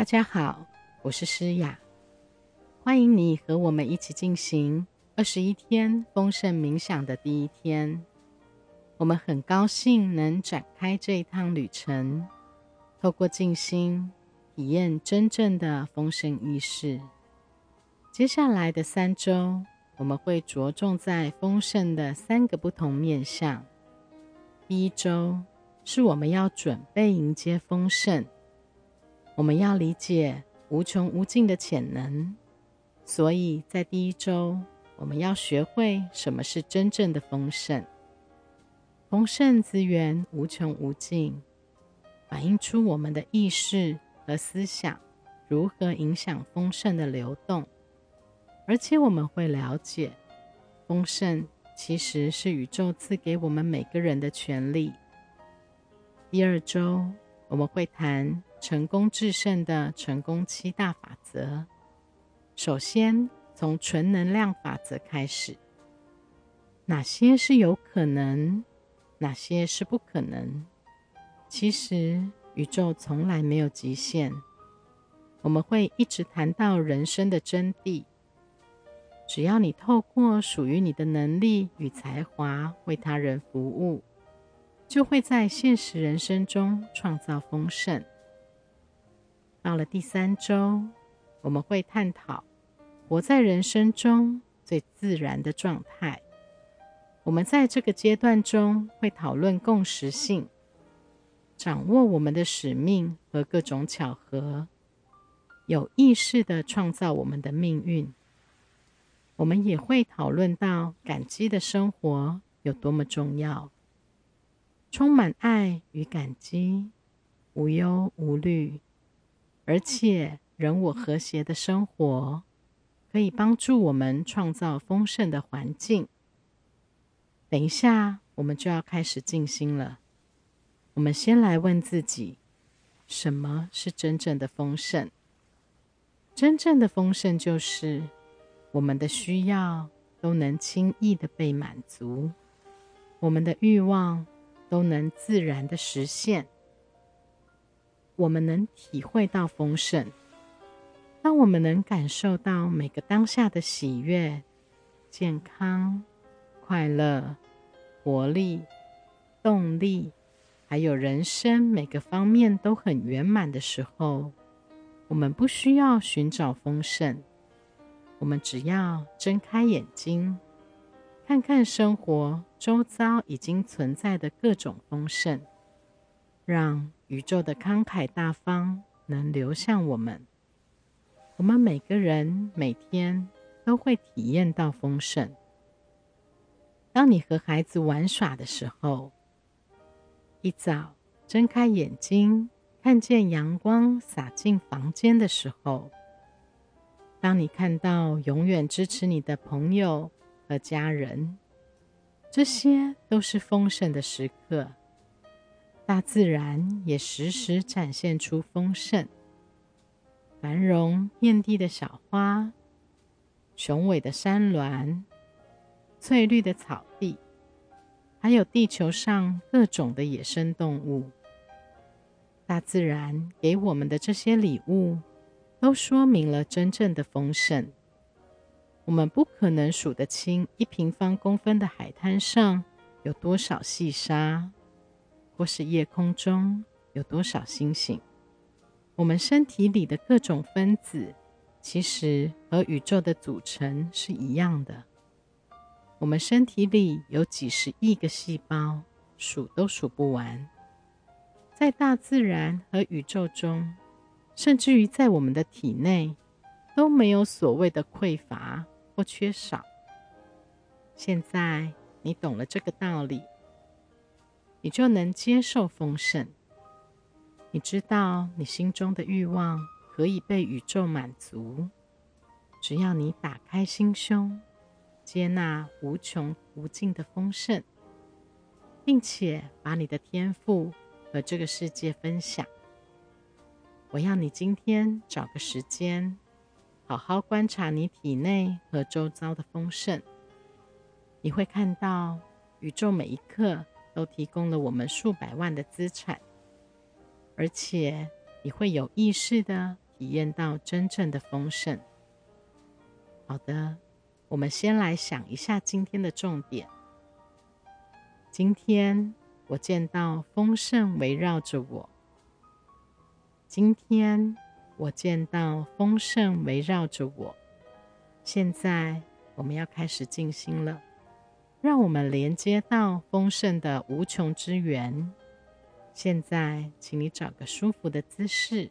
大家好，我是诗雅，欢迎你和我们一起进行二十一天丰盛冥想的第一天。我们很高兴能展开这一趟旅程，透过静心体验真正的丰盛意识。接下来的三周，我们会着重在丰盛的三个不同面向。第一周是我们要准备迎接丰盛。我们要理解无穷无尽的潜能，所以在第一周，我们要学会什么是真正的丰盛。丰盛资源无穷无尽，反映出我们的意识和思想如何影响丰盛的流动，而且我们会了解，丰盛其实是宇宙赐给我们每个人的权利。第二周，我们会谈。成功制胜的成功七大法则。首先，从纯能量法则开始。哪些是有可能？哪些是不可能？其实，宇宙从来没有极限。我们会一直谈到人生的真谛。只要你透过属于你的能力与才华为他人服务，就会在现实人生中创造丰盛。到了第三周，我们会探讨活在人生中最自然的状态。我们在这个阶段中会讨论共识性，掌握我们的使命和各种巧合，有意识的创造我们的命运。我们也会讨论到感激的生活有多么重要，充满爱与感激，无忧无虑。而且，人我和谐的生活可以帮助我们创造丰盛的环境。等一下，我们就要开始静心了。我们先来问自己：什么是真正的丰盛？真正的丰盛就是我们的需要都能轻易的被满足，我们的欲望都能自然的实现。我们能体会到丰盛，当我们能感受到每个当下的喜悦、健康、快乐、活力、动力，还有人生每个方面都很圆满的时候，我们不需要寻找丰盛，我们只要睁开眼睛，看看生活周遭已经存在的各种丰盛，让。宇宙的慷慨大方能流向我们，我们每个人每天都会体验到丰盛。当你和孩子玩耍的时候，一早睁开眼睛看见阳光洒进房间的时候，当你看到永远支持你的朋友和家人，这些都是丰盛的时刻。大自然也时时展现出丰盛、繁荣遍地的小花、雄伟的山峦、翠绿的草地，还有地球上各种的野生动物。大自然给我们的这些礼物，都说明了真正的丰盛。我们不可能数得清一平方公分的海滩上有多少细沙。或是夜空中有多少星星？我们身体里的各种分子，其实和宇宙的组成是一样的。我们身体里有几十亿个细胞，数都数不完。在大自然和宇宙中，甚至于在我们的体内，都没有所谓的匮乏或缺少。现在你懂了这个道理。你就能接受丰盛。你知道你心中的欲望可以被宇宙满足，只要你打开心胸，接纳无穷无尽的丰盛，并且把你的天赋和这个世界分享。我要你今天找个时间，好好观察你体内和周遭的丰盛，你会看到宇宙每一刻。都提供了我们数百万的资产，而且你会有意识的体验到真正的丰盛。好的，我们先来想一下今天的重点。今天我见到丰盛围绕着我。今天我见到丰盛围绕着我。现在我们要开始静心了，让我们连接到丰盛的无穷之源。现在，请你找个舒服的姿势，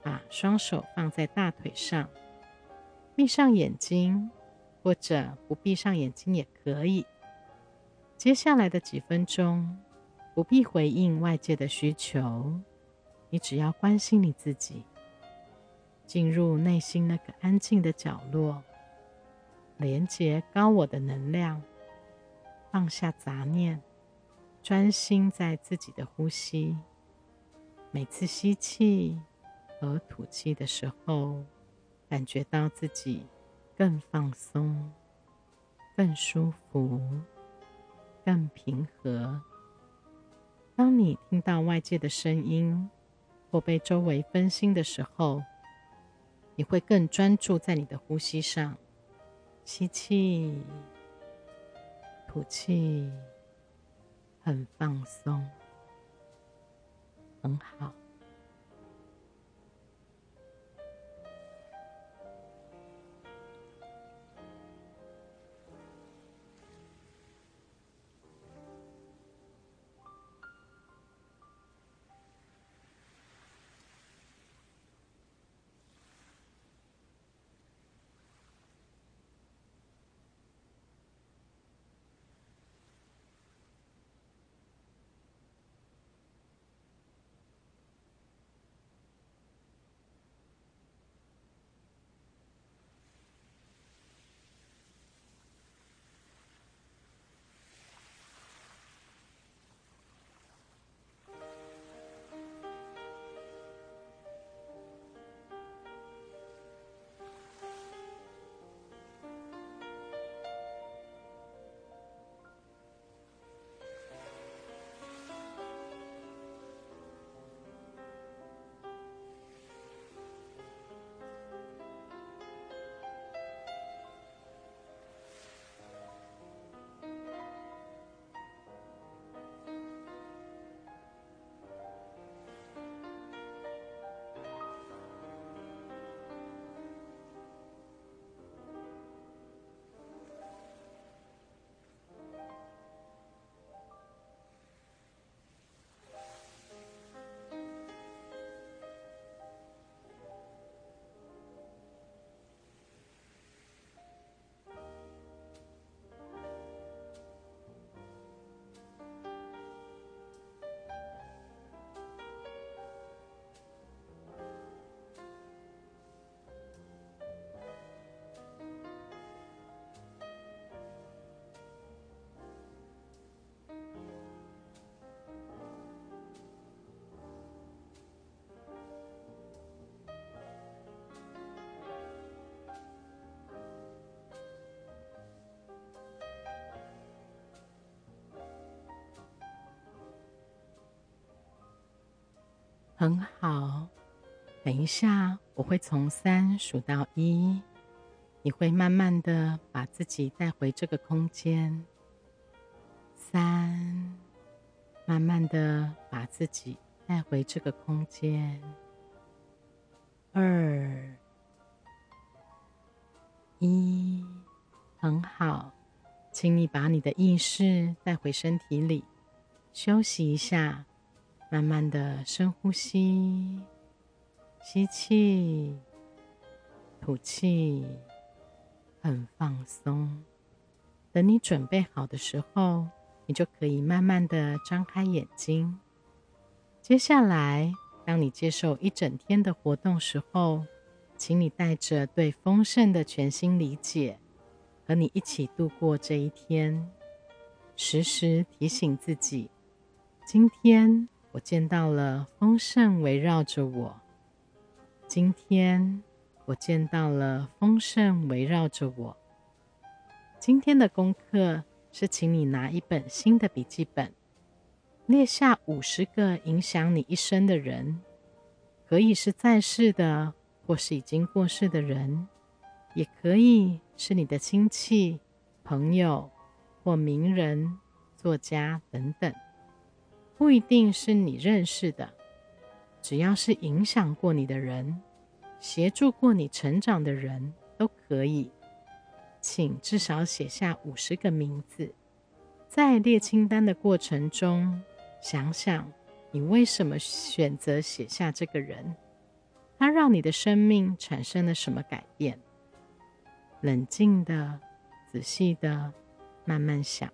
把双手放在大腿上，闭上眼睛，或者不闭上眼睛也可以。接下来的几分钟，不必回应外界的需求，你只要关心你自己，进入内心那个安静的角落，连接高我的能量，放下杂念。专心在自己的呼吸，每次吸气和吐气的时候，感觉到自己更放松、更舒服、更平和。当你听到外界的声音或被周围分心的时候，你会更专注在你的呼吸上，吸气、吐气。很放松，很好。很好，等一下我会从三数到一，你会慢慢的把自己带回这个空间。三，慢慢的把自己带回这个空间。二，一，很好，请你把你的意识带回身体里，休息一下。慢慢的深呼吸，吸气，吐气，很放松。等你准备好的时候，你就可以慢慢的张开眼睛。接下来，当你接受一整天的活动时候，请你带着对丰盛的全新理解，和你一起度过这一天。时时提醒自己，今天。我见到了丰盛围绕着我。今天我见到了丰盛围绕着我。今天的功课是，请你拿一本新的笔记本，列下五十个影响你一生的人，可以是在世的或是已经过世的人，也可以是你的亲戚、朋友或名人、作家等等，不一定是你认识的，只要是影响过你的人、协助过你成长的人都可以。请至少写下五十个名字，在列清单的过程中，想想你为什么选择写下这个人，他让你的生命产生了什么改变。冷静的、仔细的、慢慢想，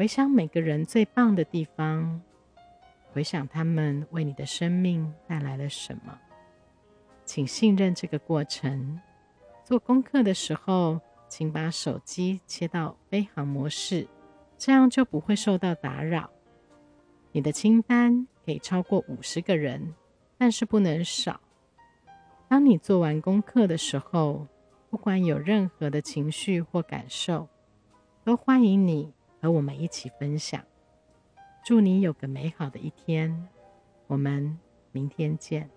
回想每个人最棒的地方，回想他们为你的生命带来了什么。请信任这个过程。做功课的时候，请把手机切到飞行模式，这样就不会受到打扰。你的清单可以超过五十个人，但是不能少。当你做完功课的时候，不管有任何的情绪或感受，都欢迎你和我们一起分享。祝你有个美好的一天，我们明天见。